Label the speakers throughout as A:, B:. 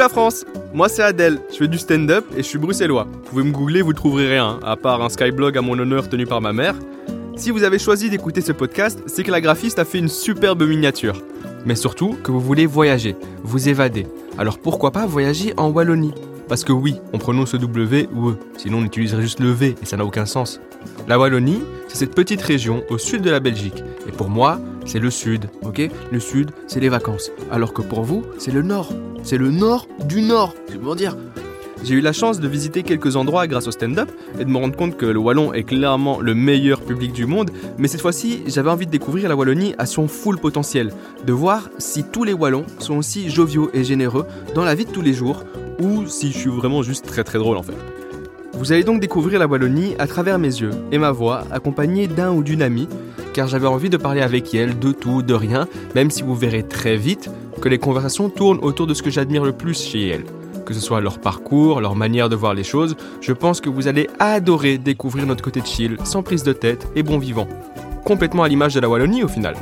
A: la France Moi c'est Adèle, je fais du stand-up et je suis bruxellois. Vous pouvez me googler, vous trouverez rien, à part un skyblog à mon honneur tenu par ma mère. Si vous avez choisi d'écouter ce podcast, c'est que la graphiste a fait une superbe miniature. Mais surtout que vous voulez voyager, vous évader. Alors pourquoi pas voyager en Wallonie? Parce que oui, on prononce W ou E, sinon on utiliserait juste le V et ça n'a aucun sens. La Wallonie, c'est cette petite région au sud de la Belgique. Et pour moi, c'est le sud, ok? Le sud, c'est les vacances. Alors que pour vous, c'est le nord. C'est le nord du nord, pour dire. J'ai eu la chance de visiter quelques endroits grâce au stand-up et de me rendre compte que le Wallon est clairement le meilleur public du monde, mais cette fois-ci, j'avais envie de découvrir la Wallonie à son full potentiel, de voir si tous les Wallons sont aussi joviaux et généreux dans la vie de tous les jours, ou si je suis vraiment juste très très drôle en fait. Vous allez donc découvrir la Wallonie à travers mes yeux et ma voix, accompagnée d'un ou d'une amie, car j'avais envie de parler avec elle de tout, de rien, même si vous verrez très vite que les conversations tournent autour de ce que j'admire le plus chez elle que ce soit leur parcours, leur manière de voir les choses, je pense que vous allez adorer découvrir notre côté chill, sans prise de tête et bon vivant. Complètement à l'image de la Wallonie au final.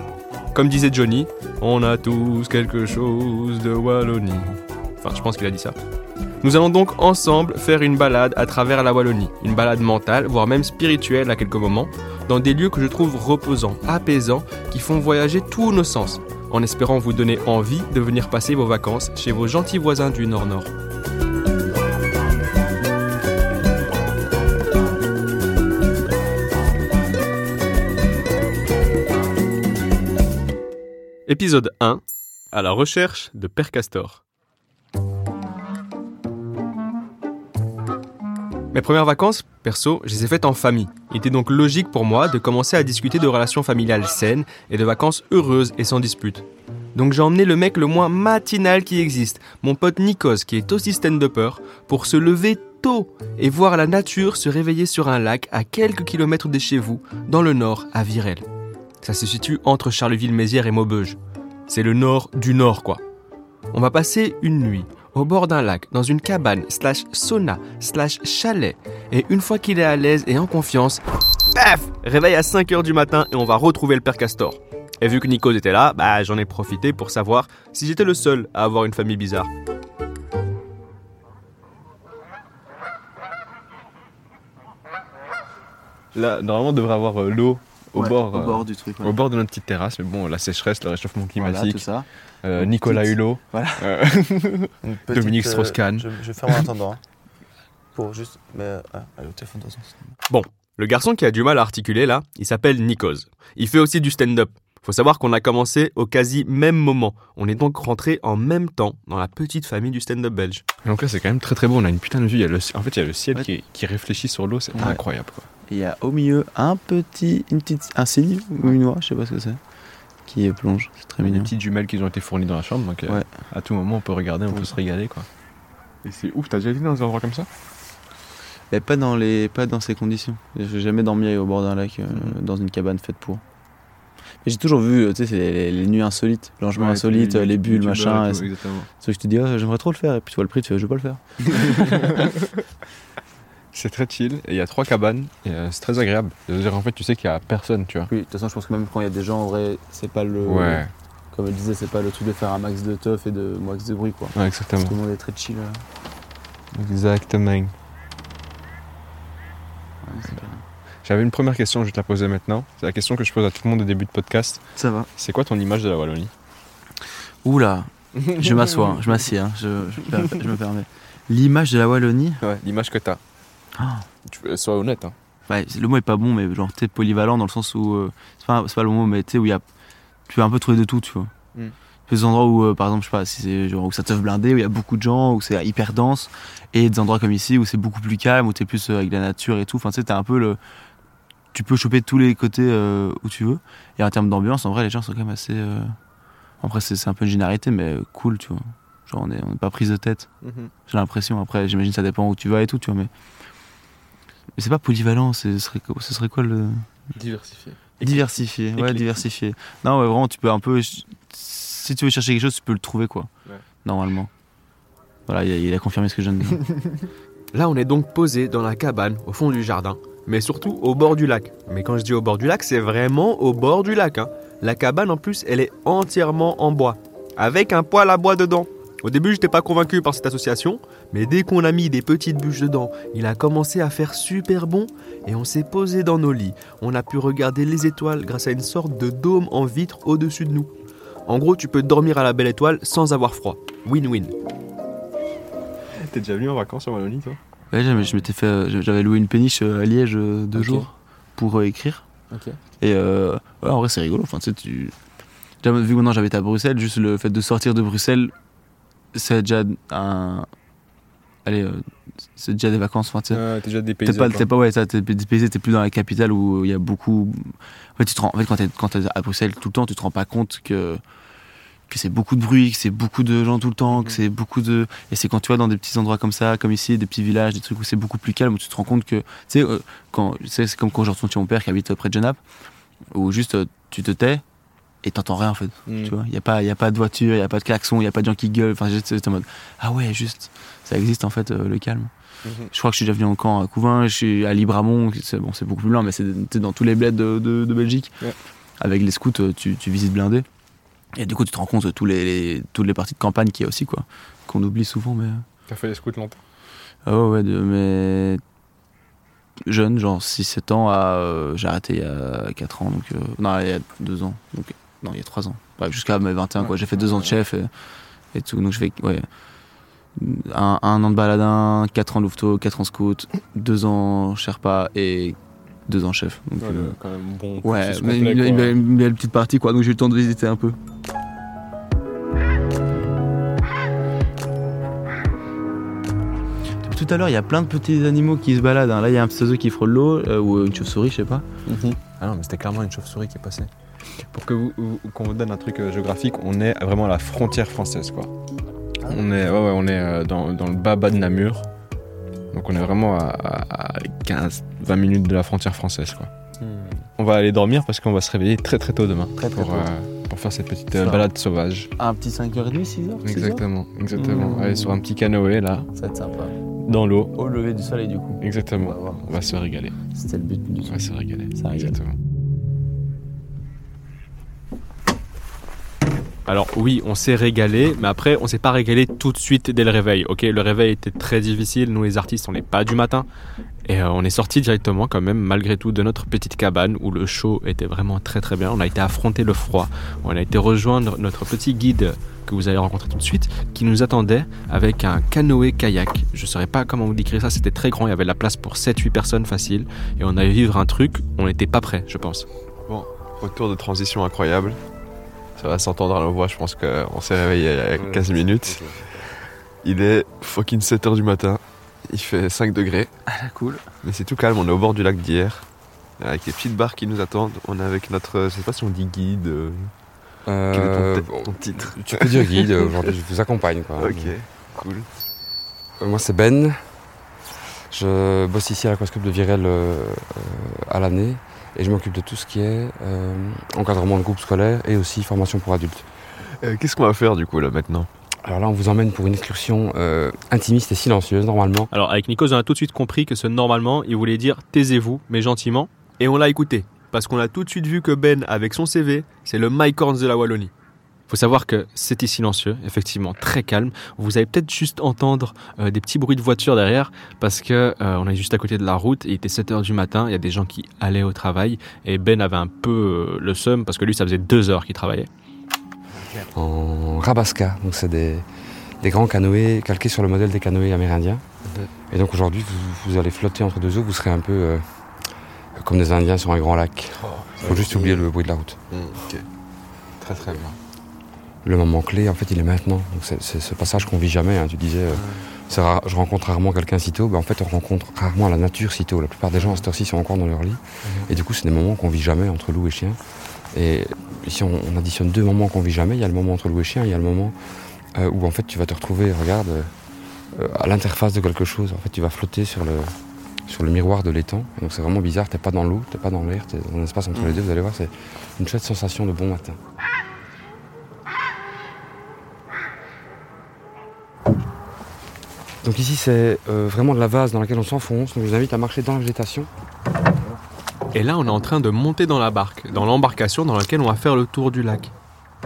A: Comme disait Johnny, on a tous quelque chose de Wallonie. Enfin, je pense qu'il a dit ça. Nous allons donc ensemble faire une balade à travers la Wallonie, une balade mentale, voire même spirituelle à quelques moments, dans des lieux que je trouve reposants, apaisants, qui font voyager tous nos sens, en espérant vous donner envie de venir passer vos vacances chez vos gentils voisins du Nord-Nord. Épisode 1 À la recherche de Père Castor. Mes premières vacances, perso, je les ai faites en famille. Il était donc logique pour moi de commencer à discuter de relations familiales saines et de vacances heureuses et sans dispute. Donc j'ai emmené le mec le moins matinal qui existe, mon pote Nikos, qui est aussi stand-upper, pour se lever tôt et voir la nature se réveiller sur un lac à quelques kilomètres de chez vous, dans le nord, à Virel. Ça se situe entre Charleville-Mézières et Maubeuge. C'est le nord du nord, quoi. On va passer une nuit au bord d'un lac, dans une cabane, slash sauna, slash chalet. Et une fois qu'il est à l'aise et en confiance, paf Réveil à 5h du matin et on va retrouver le père Castor. Et vu que Nico était là, bah j'en ai profité pour savoir si j'étais le seul à avoir une famille bizarre. Là, normalement, on devrait avoir euh, l'eau au,
B: Ouais,
A: bord,
B: au
A: euh,
B: bord du truc. ouais.
A: au bord de notre petite terrasse. Mais bon, la sécheresse, le réchauffement
B: Voilà,
A: climatique,
B: tout ça.
A: euh, Nicolas
B: petite-
A: Hulot.
B: Voilà.
A: euh,
C: petite,
A: Dominique
C: euh,
A: Strauss-Kahn.
C: je, je ferme en attendant. hein. Pour juste. Mais. euh, ah, allez, au téléphone de toute façon.
A: Le garçon qui a du mal à articuler là, il s'appelle Nikos. Il fait aussi du stand-up. Faut savoir qu'on a commencé au quasi même moment. On est donc rentré en même temps dans la petite famille du stand-up belge. Donc là, c'est quand même très très beau. On a une putain de vue. Il y a le, en fait, il y a le ciel
B: Ouais.
A: qui, qui réfléchit sur l'eau. C'est
B: Ouais.
A: incroyable. Quoi.
B: Et Il y a au milieu un petit, une petite, un cygne ou une oie, je sais pas ce que c'est, qui plonge. C'est très
A: Des
B: mignon.
A: petites jumelles qui ont été fournies dans la chambre. Donc euh,
B: Ouais.
A: à tout moment, on peut regarder, on peut
B: Ouais.
A: se régaler. quoi. Et c'est ouf. T'as déjà été dans des endroits comme ça?
B: Mais pas dans les, pas dans ces conditions. J'ai jamais dormi au bord d'un lac, euh,
A: Mhm.
B: dans une cabane faite pour. Mais j'ai toujours vu, euh, tu sais, c'est les, les nuits insolites, le logement insolite, les bulles, machin. c'est que je te dis, ah, j'aimerais trop le faire, et puis tu vois le prix, tu fais, je vais pas le faire.
A: C'est très chill. Et il y a trois cabanes. Et euh, c'est très agréable. C'est-à-dire, en fait, tu sais qu'il y a personne, tu vois.
B: Oui, de toute façon, je pense que même quand il y a des gens, en vrai, c'est pas le.
A: Ouais.
B: Comme elle disait, c'est pas le truc de faire un max de teuf et de max de bruit, quoi.
A: Ouais, exactement.
B: Tout le monde est très chill. euh.
A: Exactement.
B: Ouais.
A: J'avais une première question, je vais te la poser maintenant. C'est la question que je pose à tout le monde au début de podcast.
B: Ça va.
A: C'est quoi ton image de la Wallonie?
B: Oula, je m'assois, hein, je m'assieds, hein, je, je, je me permets. L'image de la Wallonie,
A: Ouais, l'image que t'as.
B: Ah.
A: Tu sois honnête. Hein.
B: ouais, le mot est pas bon, mais genre, t'es polyvalent dans le sens où. euh, c'est pas, c'est pas le mot, mais tu sais, où il y a. Tu peux un peu trouver de tout, tu vois.
A: Mm.
B: Des endroits où, euh, par exemple, je sais pas, si c'est genre où ça teuf blindé, où il y a beaucoup de gens, où c'est hyper dense, et des endroits comme ici où c'est beaucoup plus calme, où t'es plus euh, avec la nature et tout. Enfin, tu sais, t'as un peu le. Tu peux choper tous les côtés euh, où tu veux. Et en termes d'ambiance, en vrai, les gens sont quand même assez. Après, c'est c'est un peu une généralité, mais cool, tu vois. Genre, on est, on est pas prise de tête. J'ai l'impression. Après, j'imagine que ça dépend où tu vas et tout, tu vois. Mais, mais c'est pas polyvalent. Ce serait, quoi- ce serait quoi le.
A: Diversifié.
B: Diversifié. Ouais, diversifié. Non, ouais, vraiment, tu peux un peu. Si tu veux chercher quelque chose, tu peux le trouver, quoi.
A: Ouais.
B: Normalement. Voilà, il a, il a confirmé ce que je viens de dire.
A: Là, on est donc posé dans la cabane, au fond du jardin, mais surtout au bord du lac. Mais quand je dis au bord du lac, c'est vraiment au bord du lac. hein. La cabane, en plus, elle est entièrement en bois, avec un poêle à bois dedans. Au début, j'étais pas convaincu par cette association, mais dès qu'on a mis des petites bûches dedans, il a commencé à faire super bon et on s'est posé dans nos lits. On a pu regarder les étoiles grâce à une sorte de dôme en vitre au-dessus de nous. En gros, tu peux dormir à la belle étoile sans avoir froid. Win-win. T'es déjà venu en vacances en Wallonie, toi?
B: Ouais, j'avais- je m'étais fait, euh, j'avais loué une péniche euh, à Liège euh, deux jours pour euh, écrire.
A: Ok.
B: Et euh, ouais, en vrai, c'est rigolo. Enfin, tu sais, tu... Vu que maintenant j'habite à Bruxelles, juste le fait de sortir de Bruxelles, c'est déjà un. Allez, euh, c'est déjà des vacances. Enfin, sais.
A: T'es déjà
B: T'es
A: dépaysé.
B: pas, t'es pas, ouais, ça, t'es dépaysé, t'es plus dans la capitale où il y a beaucoup. En fait, tu te rends, en fait quand t'es quand t'es à Bruxelles tout le temps, tu te rends pas compte que que c'est beaucoup de bruit, que c'est beaucoup de gens tout le temps, que
A: Mhm.
B: c'est beaucoup de. Et c'est quand tu vas dans des petits endroits comme ça, comme ici, des petits villages, des trucs où c'est beaucoup plus calme, où tu te rends compte que. Tu sais, euh, quand, c'est comme quand je retourne chez mon père qui habite près de Genappe, où juste euh, tu te tais et t'entends rien en fait.
A: Mm.
B: Tu vois, il n'y a, pas- y a pas de voiture, il n'y a pas de klaxon, il n'y a pas de gens qui gueulent. Enfin, c'est en mode Ah ouais, juste, ça existe en fait, euh, le calme.
A: Mhm.
B: Je crois que je suis déjà venu en camp à Couvin, je suis à Libramont, c'est bon, beaucoup plus loin, mais c'est dans tous les bleds de, de- de Belgique.
A: Ouais.
B: Avec les scouts, euh, tu, tu visites blindé. Et du coup, tu te rends compte de tous les, les- toutes les parties de campagne qu'il y a aussi, quoi. Qu'on oublie souvent, mais.
A: T'as fait les scouts longtemps?
B: Ah ouais, ouais, de, mais. Jeune, genre 6-7 ans, à, euh, j'ai arrêté il y a 4 ans, donc. euh, non, il y a 2 ans. Donc, non, il y a 3 ans. Bref, jusqu'à mes 21, quoi. J'ai fait 2 ans de chef et, et tout. Donc, je fais. Ouais. Un, un an de baladin, 4 ans louveteau, 4 ans scout, 2 ans Sherpa et 2 ans chef. Donc, euh,
A: quand même bon.
B: ouais,
A: cursus
B: mais
A: complet,
B: une, belle, une belle petite partie, quoi. Donc, j'ai eu le temps de visiter un peu. Tout à l'heure, il y a plein de petits animaux qui se baladent. hein. Là, il y a un petit oiseau qui frôle l'eau, euh, ou une chauve-souris, je sais pas.
C: Ah non, mais c'était clairement une chauve-souris qui est passée.
A: Pour que vous, vous- qu'on vous donne un truc euh, géographique, on est vraiment à la frontière française, quoi. On est, ouais, ouais, on est euh, dans, dans le bas bas de Namur. Donc on est vraiment à, à- à 15-20 minutes de la frontière française, quoi. On va aller dormir parce qu'on va se réveiller très très tôt demain
B: Très, très
A: pour,
B: tôt.
A: euh, pour faire cette petite euh, balade sauvage.
B: Un petit 5h30, 6h
A: Exactement, exactement.
B: Mmh.
A: Aller sur un petit canoë là,
B: Ça va être sympa.
A: dans l'eau.
B: Au lever du soleil, du coup. On
A: Exactement.
B: va.
A: On va se régaler.
B: C'était le but du
A: On va se régaler.
B: Ça.
A: Exactement. Alors oui, on s'est régalé, mais après on s'est pas régalé tout de suite dès le réveil. Ok, le réveil était très difficile. Nous les artistes, on n'est pas du matin, et euh, on est sorti directement quand même, malgré tout, de notre petite cabane où le chaud était vraiment très très bien. On a été affronter le froid. On a été rejoindre notre petit guide que vous allez rencontrer tout de suite, qui nous attendait avec un canoë kayak. Je saurais pas comment vous décrire ça. C'était très grand. Il y avait la place pour 7-8 personnes facile, et on allait vivre un truc. On n'était pas prêt, je pense. Bon, retour de transition incroyable. Ça va s'entendre à la voix, je pense qu'on s'est réveillé il y a 15 minutes. Il est fucking 7h du matin. Il fait 5 degrés.
B: Ah, cool.
A: Mais c'est tout calme, on est au bord du lac d'hier. Avec les petites barres qui nous attendent. On est avec notre. Je sais pas si on dit guide. euh, Quel est ton,
D: Euh,
A: ton titre
D: tu peux dire guide, euh, aujourd'hui je vous accompagne. Quoi.
A: Ok, cool.
D: Euh, moi c'est Ben, je bosse ici à l'Aquascope de Virel à l'année et je m'occupe de tout ce qui est euh, encadrement de groupe scolaire et aussi formation pour adultes.
A: Euh, Qu'est-ce qu'on va faire du coup là maintenant?
D: Alors là on vous emmène pour une excursion euh, intimiste et silencieuse normalement.
A: Alors avec Nikos, on a tout de suite compris que ce normalement, il voulait dire taisez-vous, mais gentiment. Et on l'a écouté. Parce qu'on a tout de suite vu que Ben, avec son CV, c'est le Mike Horns de la Wallonie. Faut savoir que c'était silencieux, effectivement, très calme. Vous allez peut-être juste entendre euh, des petits bruits de voiture derrière, parce que euh, on est juste à côté de la route, il était 7h du matin, il y a des gens qui allaient au travail, et Ben avait un peu euh, le seum, parce que lui, ça faisait deux heures qu'il travaillait.
D: en Rabasca. Donc c'est des, des grands canoës calqués sur le modèle des canoës amérindiens. Et donc aujourd'hui vous, vous allez flotter entre deux eaux, vous serez un peu euh, comme des Indiens sur un grand lac. Il faut juste oublier le bruit de la route.
A: ok. Très très bien.
D: Le moment clé, en fait, il est maintenant. C'est, ce passage qu'on vit jamais. hein. Tu disais, euh, rare- je rencontre rarement quelqu'un si tôt. Ben, en fait, on rencontre rarement la nature si tôt. La plupart des gens à cette heure-ci sont encore dans leur lit. Et du coup, c'est des moments qu'on vit jamais entre loup et chien. Et ici, on, on additionne deux moments qu'on vit jamais. Il y a le moment entre loup et chien, il y a le moment euh, où en fait, tu vas te retrouver, regarde, euh, à l'interface de quelque chose. En fait, tu vas flotter sur le sur le miroir de l'étang. Donc c'est vraiment bizarre. T'es pas dans l'eau, t'es pas dans l'air, t'es dans un espace entre les deux. Vous allez voir, c'est une chouette sensation de bon matin. Donc ici c'est euh, vraiment de la vase dans laquelle on s'enfonce, donc je vous invite à marcher dans la végétation.
A: Et là, on est en train de monter dans la barque, dans l'embarcation dans laquelle on va faire le tour du lac.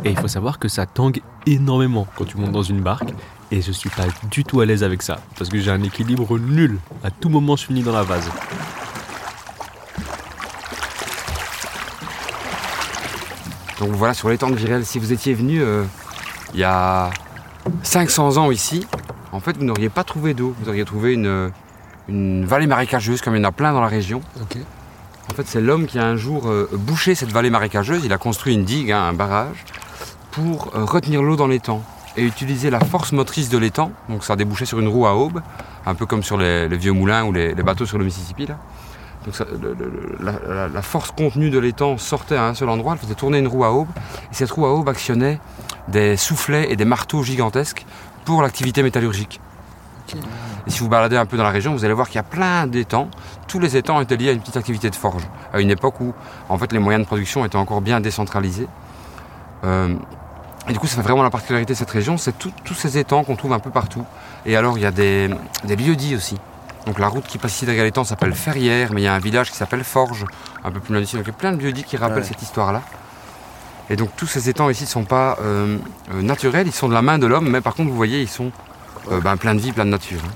A: Et il faut savoir que ça tangue énormément quand tu montes dans une barque. Et je suis pas du tout à l'aise avec ça. Parce que j'ai un équilibre nul. À tout moment, je finis dans la vase.
D: Donc voilà, sur l'étang de Virel, si vous étiez venu euh, il y a 500 ans ici, en fait, vous n'auriez pas trouvé d'eau. Vous auriez trouvé une, une vallée marécageuse, comme il y en a plein dans la région. En fait, c'est l'homme qui a un jour euh, bouché cette vallée marécageuse. Il a construit une digue, hein, un barrage, pour euh, retenir l'eau dans l'étang et utiliser la force motrice de l'étang. Donc ça a débouché sur une roue à aube, un peu comme sur les, les vieux moulins ou les, les bateaux sur le Mississippi. Là. Donc ça- le- le- la, la- la force contenue de l'étang sortait à un seul endroit, elle faisait tourner une roue à aube. Et cette roue à aube actionnait des soufflets et des marteaux gigantesques pour l'activité métallurgique. Et si vous baladez un peu dans la région, vous allez voir qu'il y a plein d'étangs. Tous les étangs étaient liés à une petite activité de forge, à une époque où en fait les moyens de production étaient encore bien décentralisés. Euh, et du coup, ça fait vraiment la particularité de cette région, c'est tous ces étangs qu'on trouve un peu partout. Et alors, il y a des, des lieux-dits aussi. Donc la route qui passe ici derrière l'étang s'appelle Ferrières, mais il y a un village qui s'appelle Forge, un peu plus loin d'ici. Donc il y a plein de lieux-dits qui rappellent
C: Ouais.
D: cette histoire-là. Et donc tous ces étangs ici ne sont pas euh, euh, naturels, ils sont de la main de l'homme, mais par contre, vous voyez, ils sont euh, ben, plein de vie, plein de nature. hein.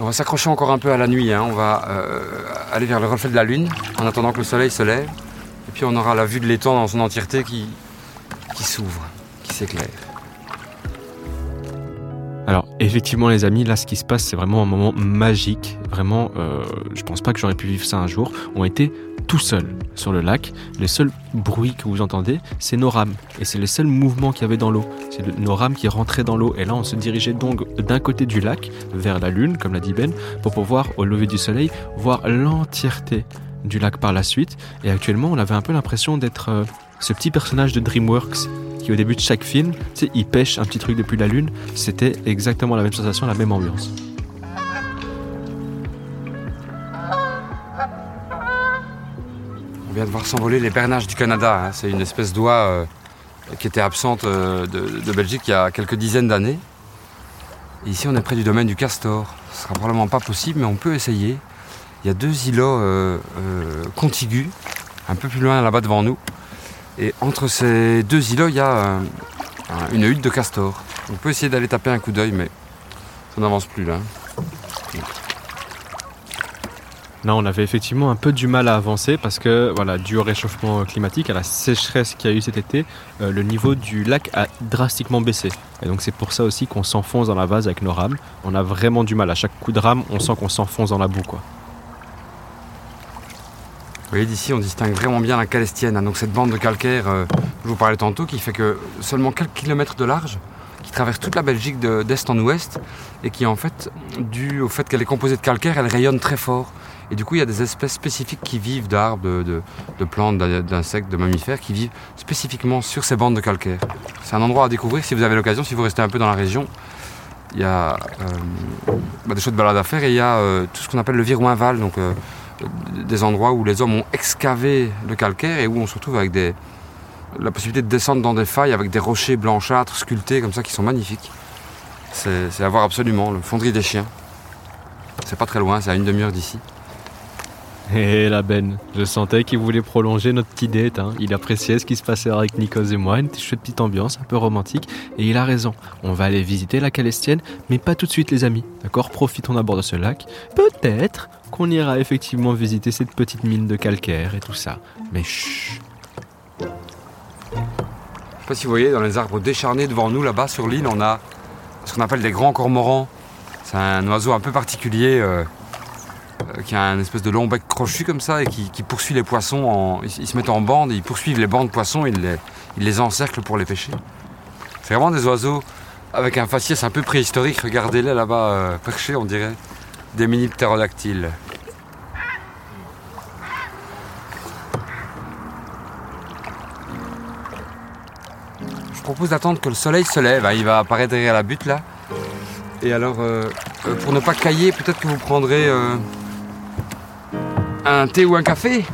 D: On va s'accrocher encore un peu à la nuit, hein. on va euh, aller vers le reflet de la lune en attendant que le soleil se lève. Et puis on aura la vue de l'étang dans son entièreté qui, qui s'ouvre, qui s'éclaire.
A: Alors, effectivement, les amis, là, ce qui se passe, c'est vraiment un moment magique. Vraiment, euh, je pense pas que j'aurais pu vivre ça un jour. On était tout seuls sur le lac. Le seul bruit que vous entendez, c'est nos rames. Et c'est le seul mouvement qu'il y avait dans l'eau. C'est nos rames qui rentraient dans l'eau. Et là, on se dirigeait donc d'un côté du lac, vers la lune, comme l'a dit Ben, pour pouvoir, au lever du soleil, voir l'entièreté du lac par la suite. Et actuellement, on avait un peu l'impression d'être euh, ce petit personnage de DreamWorks qui, au début de chaque film, tu il pêche un petit truc depuis la lune. C'était exactement la même sensation, la même ambiance.
D: On vient de voir s'envoler les bernaches du Canada. hein. C'est une espèce d'oie euh, qui était absente euh, de, Belgique il y a quelques dizaines d'années. Ici, on est près du domaine du castor. Ce sera probablement pas possible, mais on peut essayer. Il y a deux îlots euh, contigus, un peu plus loin là-bas devant nous. Et entre ces deux îlots, il y a euh, un- une hutte de castor. On peut essayer d'aller taper un coup d'œil, mais ça n'avance plus là.
A: Là, on avait effectivement un peu du mal à avancer parce que, voilà, dû au réchauffement climatique, à la sécheresse qu'il y a eu cet été, euh, le niveau du lac a drastiquement baissé. Et donc, c'est pour ça aussi qu'on s'enfonce dans la vase avec nos rames. On a vraiment du mal. À chaque coup de rame, on sent qu'on s'enfonce dans la boue, quoi.
D: Voyez d'ici, on distingue vraiment bien la calestienne. Donc cette bande de calcaire, euh, je vous parlais tantôt, qui fait que seulement quelques kilomètres de large, qui traverse toute la Belgique de- d'est en ouest, et qui en fait, dû au fait qu'elle est composée de calcaire, elle rayonne très fort. Et du coup, il y a des espèces spécifiques qui vivent d'arbres, de, plantes, d'in- d'insectes, de mammifères, qui vivent spécifiquement sur ces bandes de calcaire. C'est un endroit à découvrir si vous avez l'occasion, si vous restez un peu dans la région. Il y a euh, bah, des choses de balade à faire et il y a euh, tout ce qu'on appelle le virouinval, donc euh, des endroits où les hommes ont excavé le calcaire et où on se retrouve avec la possibilité de descendre dans des failles avec des rochers blanchâtres sculptés comme ça qui sont magnifiques. C'est c'est à voir absolument, le fonderie des chiens. C'est pas très loin, c'est à une demi-heure d'ici.
A: Et la Ben, je sentais qu'il voulait prolonger notre petite date. hein. Il appréciait ce qui se passait avec Nikos et moi, une petite ambiance, un peu romantique. Et il a raison. On va aller visiter la Calestienne, mais pas tout de suite, les amis. D'accord? Profitons d'abord de ce lac. Peut-être qu'on ira effectivement visiter cette petite mine de calcaire et tout ça. Mais chut.
D: Je sais pas si vous voyez, dans les arbres décharnés devant nous, là-bas sur l'île, on a ce qu'on appelle des grands cormorans. C'est un oiseau un peu particulier euh, qui a un espèce de long bec crochu comme ça et qui, poursuit les poissons. En, ils, se mettent en bande et ils poursuivent les bancs de poissons ils les, ils les encerclent pour les pêcher. C'est vraiment des oiseaux avec un faciès un peu préhistorique. Regardez-les là-bas euh, perchés, on dirait. Des mini ptérodactyles. Je propose d'attendre que le soleil se lève. hein. Il va apparaître derrière la butte là. Et alors, euh, euh, pour ne pas cailler, peut-être que vous prendrez euh, un thé ou un café.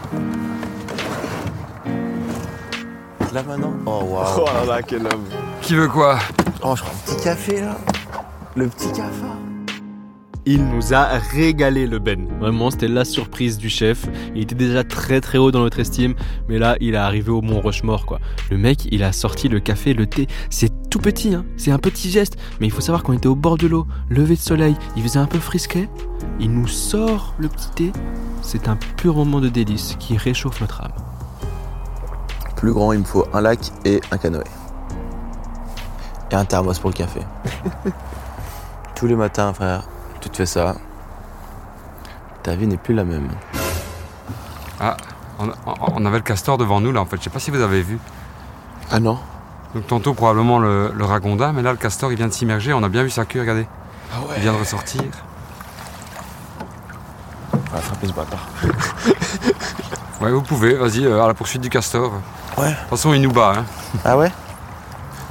C: Là maintenant Oh waouh
B: Oh là là, quel homme.
D: Qui veut quoi
C: Oh, je prends un petit café là. Le petit cafard.
A: Il nous a régalé le Ben. Vraiment, c'était la surprise du chef. Il était déjà très très haut dans notre estime, mais là, il est arrivé au Mont Rochemort quoi. Le mec, il a sorti le café, le thé. C'est tout petit, hein. c'est un petit geste, mais il faut savoir qu'on était au bord de l'eau, levé de soleil, il faisait un peu frisquet. Il nous sort le petit thé. C'est un pur moment de délice qui réchauffe notre âme.
B: Plus grand, il me faut un lac et un canoë. Et un thermos pour le café. Tous les matins, frère, tu te fais ça. Ta vie n'est plus la même.
D: Ah, on, avait le castor devant nous là en fait. Je sais pas si vous avez vu.
B: Ah non
D: Donc tantôt probablement le, le ragonda, mais là le castor il vient de s'immerger. On a bien vu sa queue, regardez.
B: Ah ouais
D: Il vient de ressortir.
B: On va attraper ce bâtard.
D: Ouais, vous pouvez, vas-y, euh, à la poursuite du castor.
B: Ouais.
D: De toute façon, il nous bat. Hein.
B: Ah ouais?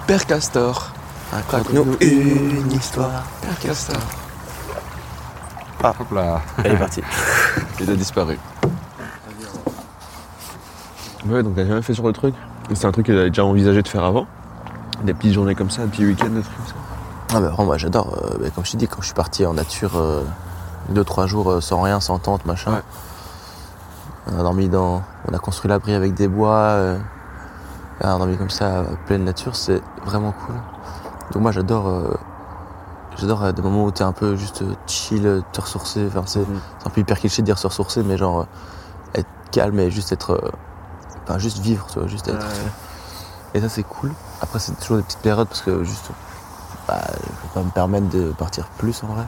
A: Père Castor.
B: Raconte-nous une histoire.
A: Père Castor.
D: Hop là.
B: Elle est partie.
A: Il a disparu.
E: Ouais, donc t'as jamais fait sur le truc C'est un truc que t'avais déjà envisagé de faire avant Des petites journées comme ça, des petits week-ends, des trucs comme ça
B: Ah vraiment, moi j'adore. euh, comme je t'ai dit, quand je suis parti en nature, euh, deux, trois jours euh, sans rien, sans tente, machin.
E: Ouais.
B: On a dormi dans. On a construit l'abri avec des bois. euh, on a dormi comme ça, pleine nature, c'est vraiment cool. Donc moi j'adore. J'adore euh, des moments où t'es un peu juste euh, chill, euh, te ressourcer. Enfin, c'est
E: Mhm.
B: c'est un peu hyper cliché de dire se ressourcer, mais genre être calme et juste être. Enfin, juste vivre, tu vois, juste être. Et ça, c'est cool. Après, c'est toujours des petites périodes parce que juste. Bah, je peux pas me permettre de partir plus en vrai.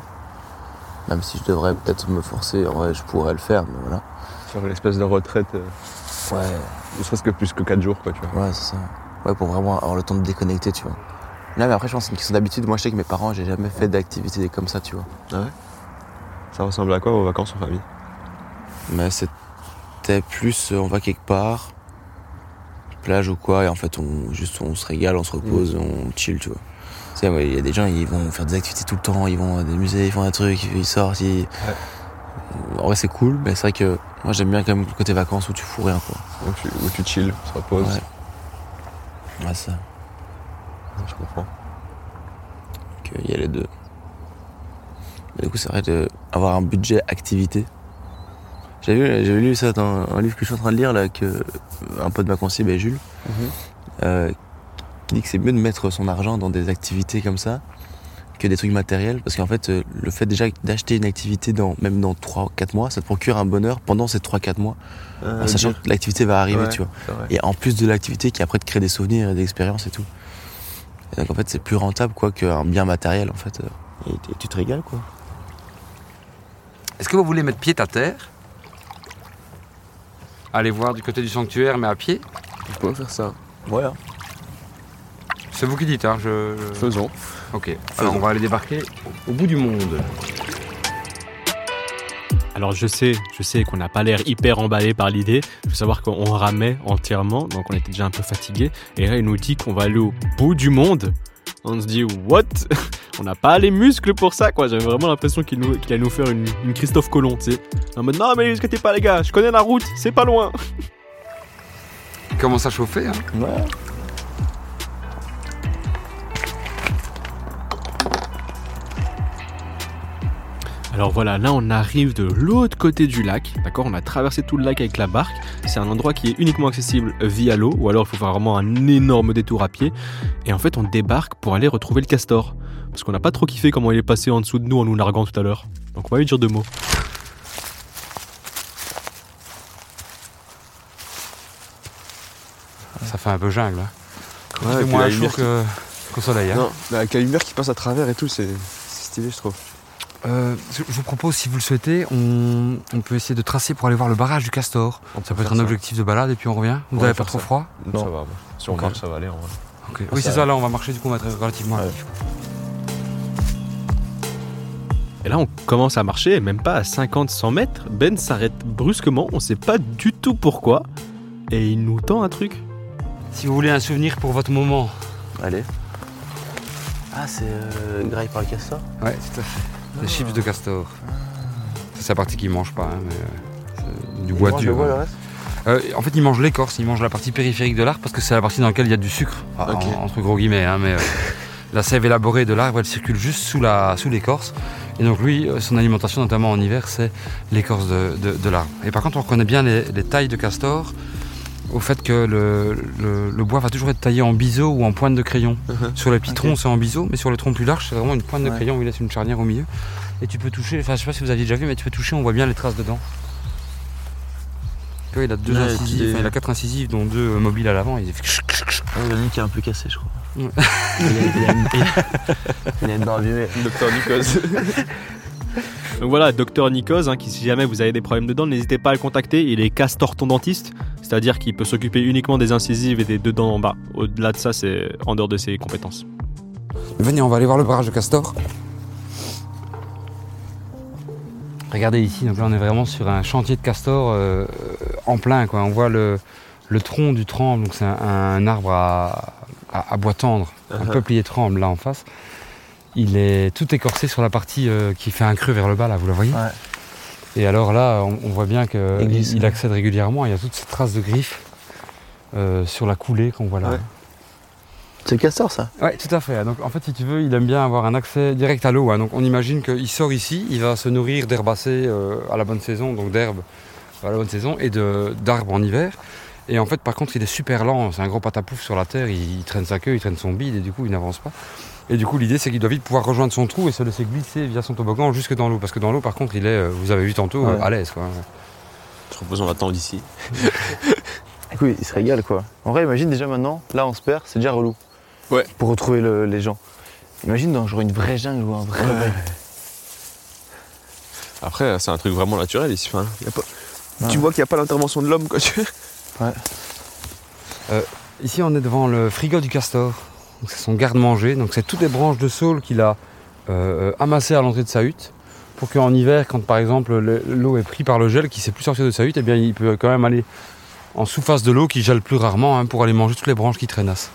B: Même si je devrais peut-être me forcer, en vrai, je pourrais le faire, mais voilà.
E: Faire une espèce de retraite, euh,
B: Ouais,
E: ne serait-ce que plus que 4 jours, quoi, tu vois.
B: ouais, c'est ça. Ouais, pour vraiment avoir le temps de déconnecter, tu vois. Là, mais après, je pense que c'est une question d'habitude. Moi, je sais que mes parents, j'ai jamais fait d'activité comme ça, tu vois.
E: Ça ressemble à quoi vos vacances en famille?
B: Mais c'était plus, euh, on va quelque part, plage ou quoi, et en fait, on, juste, on se régale, on se repose, on chill, tu vois. Tu sais, ouais, il y a des gens, ils vont faire des activités tout le temps, ils vont à des musées, ils font des trucs, ils sortent, ils... En vrai, c'est cool, mais c'est vrai que moi, j'aime bien quand même le côté vacances où tu fous rien, quoi.
E: Où tu, où tu chill, tu te reposes.
B: Ouais. Ouais, ça.
E: Je comprends.
B: Donc, il y a les deux. Mais du coup, c'est vrai d'avoir un budget activité. J'avais lu ça dans un livre que je suis en train de lire, là, que un pote m'a conseillé, ben, Jules, euh, qui dit que c'est mieux de mettre son argent dans des activités comme ça que des trucs matériels. Parce qu'en fait, euh, le fait déjà d'acheter une activité, dans, même dans 3 ou 4 mois, ça te procure un bonheur pendant ces 3-4 mois, en sachant que l'activité va arriver,
E: Ouais.
B: tu vois. Et en plus de l'activité qui après te crée des souvenirs et des expériences et tout. Et donc en fait c'est plus rentable quoi qu'un bien matériel en fait. Et, tu te régales quoi.
D: Est-ce que vous voulez mettre pied à terre? Aller voir du côté du sanctuaire, mais à pied?
E: On peut faire ça.
B: Ouais. hein.
D: C'est vous qui dites, hein je... je-
E: Faisons.
D: Ok, alors on va aller débarquer au bout du monde.
A: Alors je sais, je sais qu'on n'a pas l'air hyper emballé par l'idée. Il faut savoir qu'on ramait entièrement, donc on était déjà un peu fatigué. Et là, il nous dit qu'on va aller au bout du monde. On se dit what? On n'a pas les muscles pour ça, quoi. J'avais vraiment l'impression qu'il nous, qu'il allait nous faire une, une Christophe Colomb, tu sais. En mode non mais ne inquiétez pas les gars, je connais la route, c'est pas loin.
D: Il commence à chauffer, hein
B: Ouais.
A: Alors voilà, là on arrive de l'autre côté du lac, d'accord? On a traversé tout le lac avec la barque. C'est un endroit qui est uniquement accessible via l'eau, ou alors il faut faire vraiment un énorme détour à pied. Et en fait, on débarque pour aller retrouver le castor. Parce qu'on n'a pas trop kiffé comment il est passé en dessous de nous en nous narguant tout à l'heure. Donc on va lui dire deux mots.
D: Ça fait un peu jungle, hein
E: Ouais,
D: moins chaud que- qu'au soleil, hein
E: Non, mais avec la lumière qui passe à travers et tout, c'est c'est stylé, je trouve.
D: Euh, je vous propose, si vous le souhaitez, on, on peut essayer de tracer pour aller voir le barrage du Castor.
E: On
D: Ça peut être un objectif de balade et puis on revient. Vous
E: Ouais,
D: n'avez pas
E: faire
D: trop
E: ça.
D: froid
E: Non, ça va. moi. Si on
D: Ok.
E: marche, ça va aller en vrai.
D: Ok. Oui, c'est
B: ça
D: là, on va marcher du coup, on va être relativement
B: Ouais.
D: actif.
A: Et là on commence à marcher, et même pas à 50-100 mètres. Ben s'arrête brusquement, on sait pas du tout pourquoi. Et il nous tend un truc.
D: Si vous voulez un souvenir pour votre moment.
B: Allez. Ah c'est euh, graille par le castor?
D: Ouais, tout à fait. Les chips de Castor. C'est la partie qu'ils mangent pas, hein, mais euh, du bois dur. hein. Euh, en fait, ils mangent l'écorce, ils mangent la partie périphérique de l'arbre parce que c'est la partie dans laquelle il y a du sucre, en-
E: Ok.
D: entre gros guillemets. hein, mais euh, la sève élaborée de l'arbre, elle circule juste sous la sous l'écorce Et donc lui, son alimentation, notamment en hiver, c'est l'écorce de, de- de l'arbre. Et par contre, on reconnaît bien les, les tailles de castor au fait que le, le- le bois va toujours être taillé en biseau ou en pointe de crayon. Sur les petits
B: Ok.
D: troncs, c'est en biseau, mais sur les troncs plus larges, c'est vraiment une pointe de
B: Ouais.
D: crayon où il laisse une charnière au milieu. Et tu peux toucher, enfin je sais pas si vous aviez déjà vu, mais tu peux toucher, on voit bien les traces dedans. Tu vois, il a deux incisives, enfin, il a quatre incisives, dont deux euh, mobiles à l'avant. Il fait
B: Ouais, il y en a une qui est un peu cassée, je crois. Il, a, il a une, il a une.
A: Docteur Nikos. Donc voilà, Docteur Nikos, hein, qui si jamais vous avez des problèmes de dents, n'hésitez pas à le contacter. Il est castor dentiste, c'est-à-dire qu'il peut s'occuper uniquement des incisives et des deux dents en bas. Au-delà de ça, c'est en dehors de ses compétences.
D: Venez, on va aller voir le barrage de Castor. Regardez ici, donc là on est vraiment sur un chantier de Castor euh, en plein. Quoi. On voit le, le tronc du tremble, donc c'est un, un arbre à, à- à bois tendre, un
E: Uh-huh.
D: peuplier tremble là en face. Il est tout écorcé sur la partie euh, qui fait un creux vers le bas là, vous la voyez
B: Ouais.
D: Et alors là, on, on voit bien qu'il accède régulièrement. Il y a toutes ces traces de griffes euh, sur la coulée qu'on voit là.
E: Ouais.
B: C'est le castor, ça?
D: Ouais, tout à fait. Donc en fait, si tu veux, il aime bien avoir un accès direct à l'eau. hein. Donc on imagine qu'il sort ici, il va se nourrir d'herbacées euh, à la bonne saison, donc d'herbes à la bonne saison et d'arbres en hiver. Et en fait, par contre, il est super lent. C'est un gros patapouf sur la terre. Il, il traîne sa queue, il traîne son bide et du coup, il n'avance pas. Et du coup, l'idée, c'est qu'il doit vite pouvoir rejoindre son trou et se laisser glisser via son toboggan jusque dans l'eau. Parce que dans l'eau, par contre, il est, euh, vous avez vu tantôt, euh,
B: Ouais.
D: à l'aise. quoi.
E: Je propose on l'attend d'ici.
B: Oui, il se régale, quoi. En vrai, imagine déjà maintenant, là, on se perd, c'est déjà relou.
E: Ouais.
B: Pour retrouver le- les gens. Imagine dans genre une vraie jungle ou un vrai.
E: Après, c'est un truc vraiment naturel ici. Enfin, y a pas...
B: Ouais.
E: Tu vois qu'il n'y a pas l'intervention de l'homme, quoi. Tu-
D: Ici, on est devant le frigo du castor. C'est son garde-manger. Donc, c'est toutes les branches de saule qu'il a euh, amassées à l'entrée de sa hutte. Pour qu'en hiver, quand par exemple le- l'eau est prise par le gel, qui ne sait plus sortir de sa hutte, eh bien, il peut quand même aller en sous-face de l'eau qui gèle plus rarement hein, pour aller manger toutes les branches qui traînassent.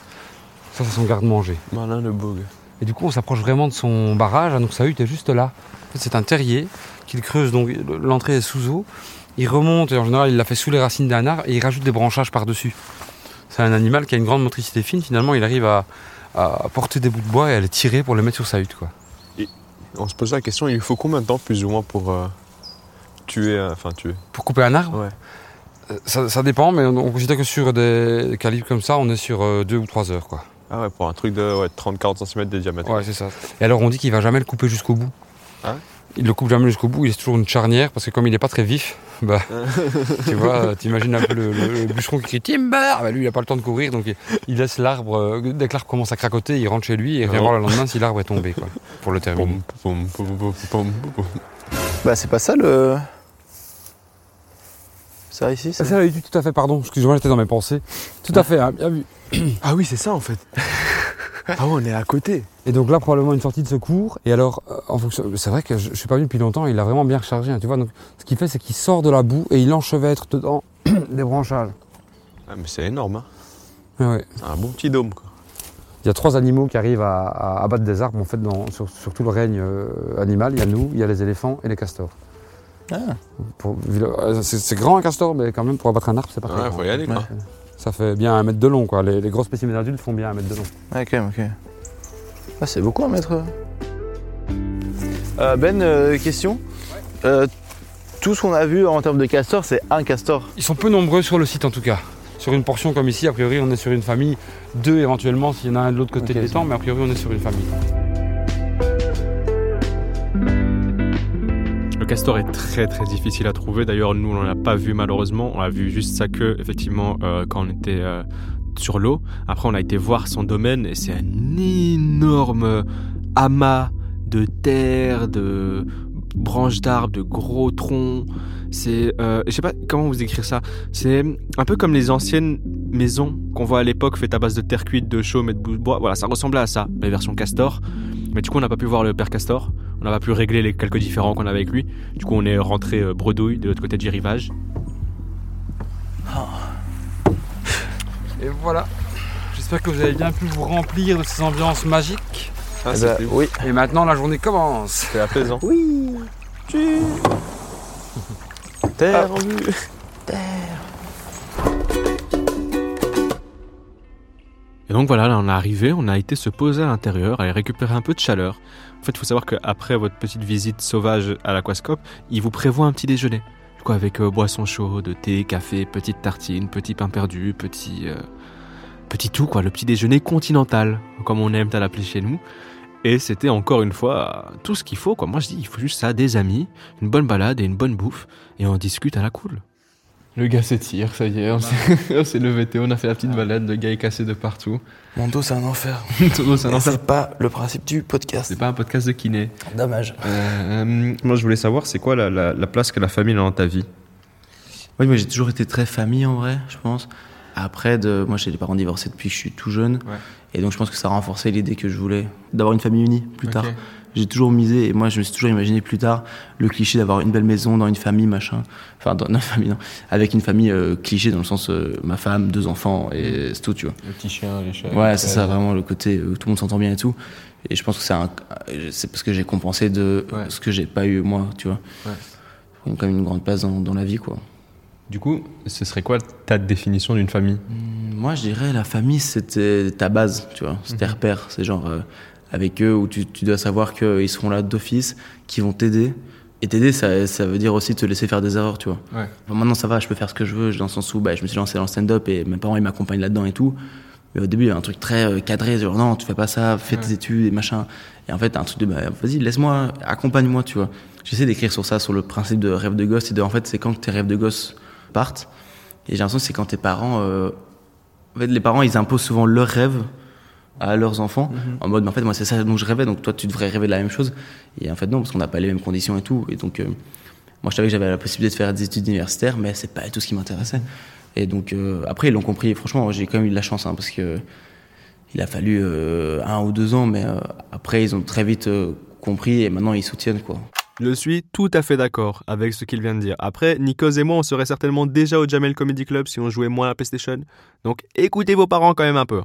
D: Ça, c'est son garde-manger.
E: Malin le bogue.
D: Et du coup, on s'approche vraiment de son barrage. hein, donc, sa hutte est juste là. En fait, c'est un terrier qu'il creuse. Donc, l'entrée est sous eau. Il remonte et en général, il la fait sous les racines d'un arbre et il rajoute des branchages par-dessus. C'est un animal qui a une grande motricité fine. Finalement, il arrive à, à porter des bouts de bois et à les tirer pour les mettre sur sa hutte. Quoi.
E: On se pose la question, il lui faut combien de temps plus ou moins pour euh, tuer, euh, enfin tuer?
D: Pour couper un arbre,
E: Ouais.
D: euh, ça, ça dépend, mais on, on considère que sur des calibres comme ça, on est sur 2 ou 3 heures. Quoi.
E: Ah ouais, pour un truc de ouais, 30-40 cm de diamètre.
D: Ouais, c'est ça. Et alors, on dit qu'il va jamais le couper jusqu'au bout.
E: Ouais
D: il le coupe jamais jusqu'au bout, il laisse toujours une charnière parce que comme il n'est pas très vif, bah, tu vois, tu imagines un peu le, le- le bûcheron qui crie Timber bah, Lui, il n'a pas le temps de courir, donc il, il laisse l'arbre, euh, dès que l'arbre commence à cracoter, il rentre chez lui et revient
E: Oh.
D: voir le lendemain si l'arbre est tombé, quoi, pour le terminer.
B: Bah, c'est pas ça le. Ça ici
D: Ah, ça, oui, tout à fait, pardon, excusez-moi, j'étais dans mes pensées. Tout à fait, hein, bien vu.
E: Ah oui, c'est ça en fait. ah ouais, on est à côté.
D: Et donc là, probablement une sortie de secours. Et alors, euh, en fonction, c'est vrai que je, je suis pas venu depuis longtemps, il a vraiment bien rechargé, hein, tu vois. Donc, ce qu'il fait, c'est qu'il sort de la boue et il enchevêtre dedans des branchages.
E: Ah mais c'est énorme, hein.
D: Ouais.
E: C'est un bon petit dôme quoi.
D: Il y a trois animaux qui arrivent à, à abattre des arbres en fait dans- sur, sur tout le règne euh, animal. Il y a nous, il y a les éléphants et les castors.
B: Ah.
D: Euh, c'est, grand un castor, mais quand même pour abattre un arbre, c'est pas très
E: Ouais,
D: grand.
E: faut y aller quoi.
D: Ça fait bien un mètre de long, quoi. Les, les gros spécimens adultes font bien un mètre de long.
B: Ouais, quand même, ok. Ah, c'est beaucoup un mètre. Euh, ben, euh, question. Euh, tout ce qu'on a vu en termes de castor, c'est un castor.
D: Ils sont peu nombreux sur le site en tout cas. Sur une portion comme ici, a priori, on est sur une famille, deux éventuellement s'il y en a un de l'autre côté
B: Ok,
D: de
B: c'est
D: l'étang, mais a priori, on est sur une famille.
A: Castor est très très difficile à trouver. D'ailleurs, nous, on l'a pas vu malheureusement. On a vu juste sa queue, effectivement, euh, quand on était euh, sur l'eau. Après, on a été voir son domaine et c'est un énorme amas de terre, de branches d'arbres, de gros troncs. C'est, euh, je sais pas comment vous écrire ça. C'est un peu comme les anciennes maisons qu'on voit à l'époque faites à base de terre cuite, de chaume et de bois. Voilà, ça ressemblait à ça, la version castor. Mais du coup, on n'a pas pu voir le père castor. On n'a pas pu régler les quelques différends qu'on avait avec lui. Du coup, on est rentré euh, bredouille de l'autre côté du rivage.
D: Et voilà. J'espère que vous avez bien pu vous remplir de ces ambiances magiques.
E: Ah,
B: Eh ben, oui.
D: Et maintenant, la journée commence.
E: c'est apaisant.
B: Oui.
E: Terre
B: Ah.
E: en vue.
A: Et donc voilà, là on est arrivé, on a été se poser à l'intérieur, aller récupérer un peu de chaleur. En fait, il faut savoir qu'après votre petite visite sauvage à l'aquascope, il vous prévoit un petit déjeuner. Quoi, avec euh, boisson chaude, thé, café, petite tartine, petit pain perdu, petit... euh, petit tout, quoi, le petit déjeuner continental, comme on aime à l'appeler chez nous. Et c'était encore une fois tout ce qu'il faut, quoi. Moi je dis, il faut juste ça, des amis, une bonne balade et une bonne bouffe, et on discute à la cool. Le gars s'étire, ça y est, on s'est- levé on a fait la petite balade, le gars est cassé de partout.
C: Mon dos, c'est un enfer.
A: Todo, c'est un enfer.
C: C'est pas le principe du podcast.
A: C'est pas un podcast de kiné.
C: Dommage.
A: Euh, moi je voulais savoir, c'est quoi la, la- la place que la famille a dans ta vie?
B: Oui, moi j'ai toujours été très famille en vrai, je pense. Après, de, moi j'ai des parents divorcés depuis que je suis tout jeune.
A: Ouais.
B: Et donc je pense que ça a renforcé l'idée que je voulais d'avoir une famille unie plus tard. J'ai toujours misé, et moi je me suis toujours imaginé plus tard le cliché d'avoir une belle maison dans une famille, machin. Enfin, dans une famille, non. Avec une famille euh, cliché dans le sens euh, ma femme, deux enfants, et c'est tout, tu vois.
A: Le petit chien, les chats.
B: Ouais, c'est ça, vraiment le côté euh, tout le monde s'entend bien et tout. Et je pense que c'est un, c'est parce que j'ai compensé de
A: Ouais.
B: ce que j'ai pas eu moi, tu vois.
A: Ouais.
B: Ont quand même une grande place dans, dans la vie, quoi.
A: Du coup, ce serait quoi ta définition d'une famille?
B: Moi, je dirais la famille, c'était ta base, tu vois. C'est tes repères. C'est genre euh, avec eux où tu, tu dois savoir qu'ils seront là d'office, qu'ils vont t'aider. Et t'aider, ça, ça veut dire aussi te laisser faire des erreurs, tu vois.
A: Ouais.
B: Enfin, maintenant, ça va, je peux faire ce que je veux, dans le sens où bah, je me suis lancé dans le stand-up et mes parents, ils m'accompagnent là-dedans et tout. Mais au début, il y avait un truc très euh, cadré, genre non, tu fais pas ça, fais tes études et machin. Et en fait, un truc de bah, vas-y, laisse-moi, accompagne-moi, tu vois. J'essaie d'écrire sur ça, sur le principe de rêve de gosse et de en fait, c'est quand tes rêves de gosse partent. Et j'ai l'impression que c'est quand tes parents. euh, En fait, les parents, ils imposent souvent leurs rêves à leurs enfants en mode mais en fait moi c'est ça dont je rêvais donc toi tu devrais rêver de la même chose. Et en fait non parce qu'on n'a pas les mêmes conditions et tout. Et donc euh, moi je savais que j'avais la possibilité de faire des études universitaires mais c'est pas tout ce qui m'intéressait. Et donc euh, après ils l'ont compris. Franchement j'ai quand même eu de la chance hein, parce que il a fallu euh, un ou deux ans mais après ils ont très vite compris et maintenant ils soutiennent quoi
A: Je suis tout à fait d'accord avec ce qu'il vient de dire. Après, Nikos et moi, on serait certainement déjà au Jamel Comedy Club si on jouait moins à la PlayStation. Donc écoutez vos parents quand même un peu.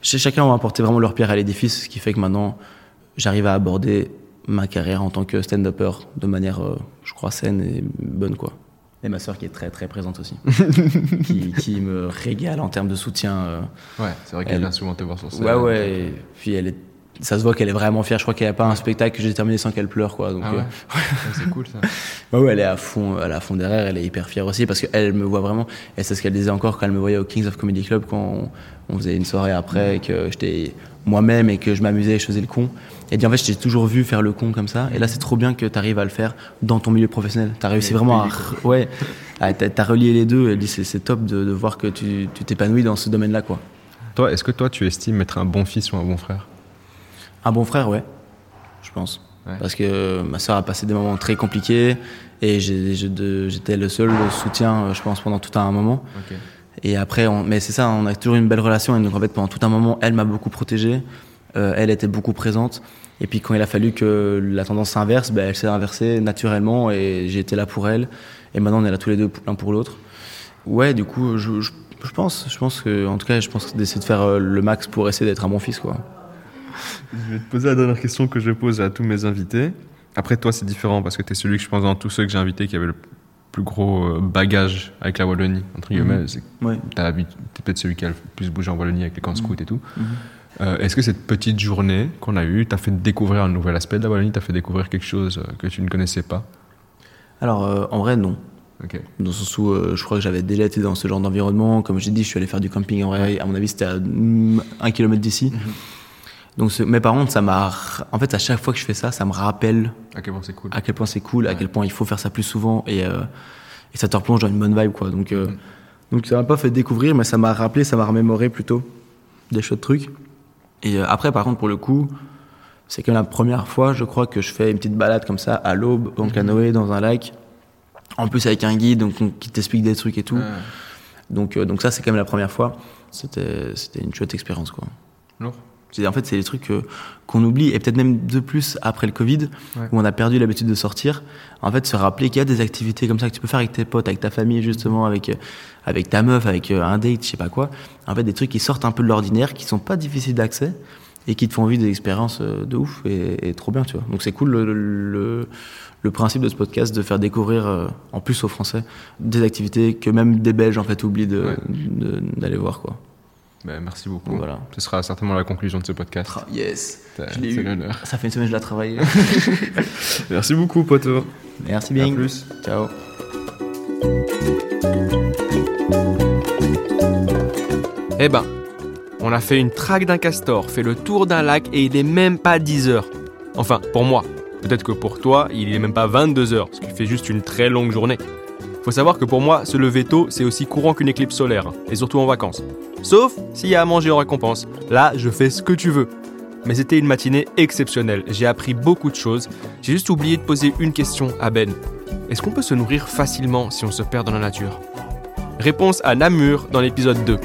B: Chez chacun ont apporté vraiment leur pierre à l'édifice, ce qui fait que maintenant, j'arrive à aborder ma carrière en tant que stand-upper de manière, euh, je crois, saine et bonne, quoi. Et ma sœur qui est très très présente aussi, qui, qui me régale en termes de soutien. euh.
A: Ouais, c'est vrai
B: qu'elle vient
A: souvent te voir sur
B: Ouais, ouais. Et puis elle est, ça se voit qu'elle est vraiment fière. Je crois qu'il n'y a pas un spectacle que j'ai terminé sans qu'elle pleure, quoi. Donc,
A: Ah
B: euh,
A: ouais C'est cool ça.
B: Ouais, ouais, elle est à fond, elle est à fond derrière, elle est hyper fière aussi parce qu'elle me voit vraiment. Et c'est ce qu'elle disait encore quand elle me voyait au Kings of Comedy Club quand on, on faisait une soirée après et que j'étais moi-même et que je m'amusais et je faisais le con. Elle dit en fait, je t'ai toujours vu faire le con comme ça. Et là, c'est trop bien que tu arrives à le faire dans ton milieu professionnel. Tu as réussi vraiment à. Ouais, à- t'as t'as relié les deux. Elle dit c'est c'est top de, de voir que tu tu t'épanouis dans ce domaine-là, quoi.
A: Toi, est-ce que toi, tu estimes être un bon fils ou un bon frère?
B: Un bon frère, ouais, je pense.
A: Ouais.
B: Parce que ma soeur a passé des moments très compliqués et j'étais le seul soutien, euh, je pense, pendant tout un moment. Et après, on, mais c'est ça, on a toujours une belle relation. Et donc, en fait, pendant tout un moment, elle m'a beaucoup protégé. Euh, elle était beaucoup présente. Et puis, quand il a fallu que la tendance s'inverse, ben, elle s'est inversée naturellement et j'ai été là pour elle. Et maintenant, on est là tous les deux l'un pour l'autre. Ouais, du coup, je, je, je pense, je pense que, en tout cas, je pense d'essayer de faire euh, le max pour essayer d'être un bon fils, quoi.
A: Je vais te poser la dernière question que je pose à tous mes invités. Après, toi, c'est différent parce que tu es celui que je pense dans tous ceux que j'ai invités qui avait le plus gros euh, bagage avec la Wallonie. Entre guillemets, c'est
B: Ouais.
A: L'habitude- t'es peut-être celui qui a le plus bougé en Wallonie avec les camps
B: Mhm.
A: scouts et tout. Euh, Est-ce que cette petite journée qu'on a eue t'a fait découvrir un nouvel aspect de la Wallonie T'a fait découvrir quelque chose euh, que tu ne connaissais pas?
B: Alors, euh, en vrai, non.
A: Ok.
B: Dans le sens où euh, je crois que j'avais déjà été dans ce genre d'environnement. Comme j'ai dit, je suis allé faire du camping en vrai. À mon avis, c'était à un kilomètre d'ici. Donc, mais par contre, ça m'a. En fait, à chaque fois que je fais ça, ça me rappelle
A: À quel point c'est cool
B: à quel point c'est cool, à quel point il faut faire ça plus souvent et, euh, et ça te replonge dans une bonne vibe, quoi. Donc, euh, donc ça m'a pas fait découvrir, mais ça m'a rappelé, ça m'a remémoré plutôt des chouettes trucs. Et euh, après, par contre, pour le coup, c'est quand même la première fois, je crois, que je fais une petite balade comme ça à l'aube, en canoë, dans un lac. En plus, avec un guide donc, on- qui t'explique des trucs et tout. Donc, euh, donc ça, c'est quand même la première fois. C'était, c'était une chouette expérience, quoi.
A: Lourd.
B: En fait, c'est des trucs qu'on oublie, et peut-être même de plus après le Covid,
A: Ouais.
B: où on a perdu l'habitude de sortir. En fait, se rappeler qu'il y a des activités comme ça que tu peux faire avec tes potes, avec ta famille, justement, avec, euh, avec ta meuf, avec euh, un date, je sais pas quoi. En fait, des trucs qui sortent un peu de l'ordinaire, qui sont pas difficiles d'accès, et qui te font vivre des expériences euh, de ouf, et, et trop bien, tu vois. Donc c'est cool le, le, le principe de ce podcast, de faire découvrir, en plus aux Français, des activités que même des Belges, en fait, oublient
A: Ouais.
B: d'aller voir, quoi.
A: Ben, merci beaucoup.
C: Voilà.
A: Ce sera certainement la conclusion de ce podcast.
B: Ah, yes.
A: C'est
B: je l'ai
A: c'est
B: eu.
A: l'honneur.
B: Ça fait une semaine que je l'ai travaillé.
A: Merci beaucoup, poteau.
B: Merci
A: À
B: bien.
A: plus.
B: Ciao.
A: Eh ben, on a fait une traque d'un castor, fait le tour d'un lac et il est même pas 10 heures. Enfin, pour moi. Peut-être que pour toi, il est même pas 22 heures, ce qui fait juste une très longue journée. Faut savoir que pour moi, se lever tôt, c'est aussi courant qu'une éclipse solaire, et surtout en vacances. Sauf s'il y a à manger en récompense. Là, je fais ce que tu veux. Mais c'était une matinée exceptionnelle. J'ai appris beaucoup de choses. J'ai juste oublié de poser une question à Ben. Est-ce qu'on peut se nourrir facilement si on se perd dans la nature? Réponse à Namur dans l'épisode 2.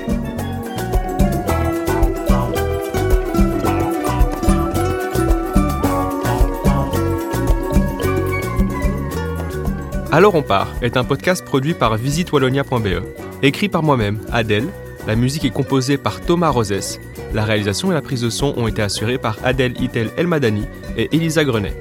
A: Alors on part est un podcast produit par visitewallonia.be, écrit par moi-même, Adèle. La musique est composée par Thomas Rosès. La réalisation et la prise de son ont été assurées par Adèle Itel Elmadani et Elisa Grenet.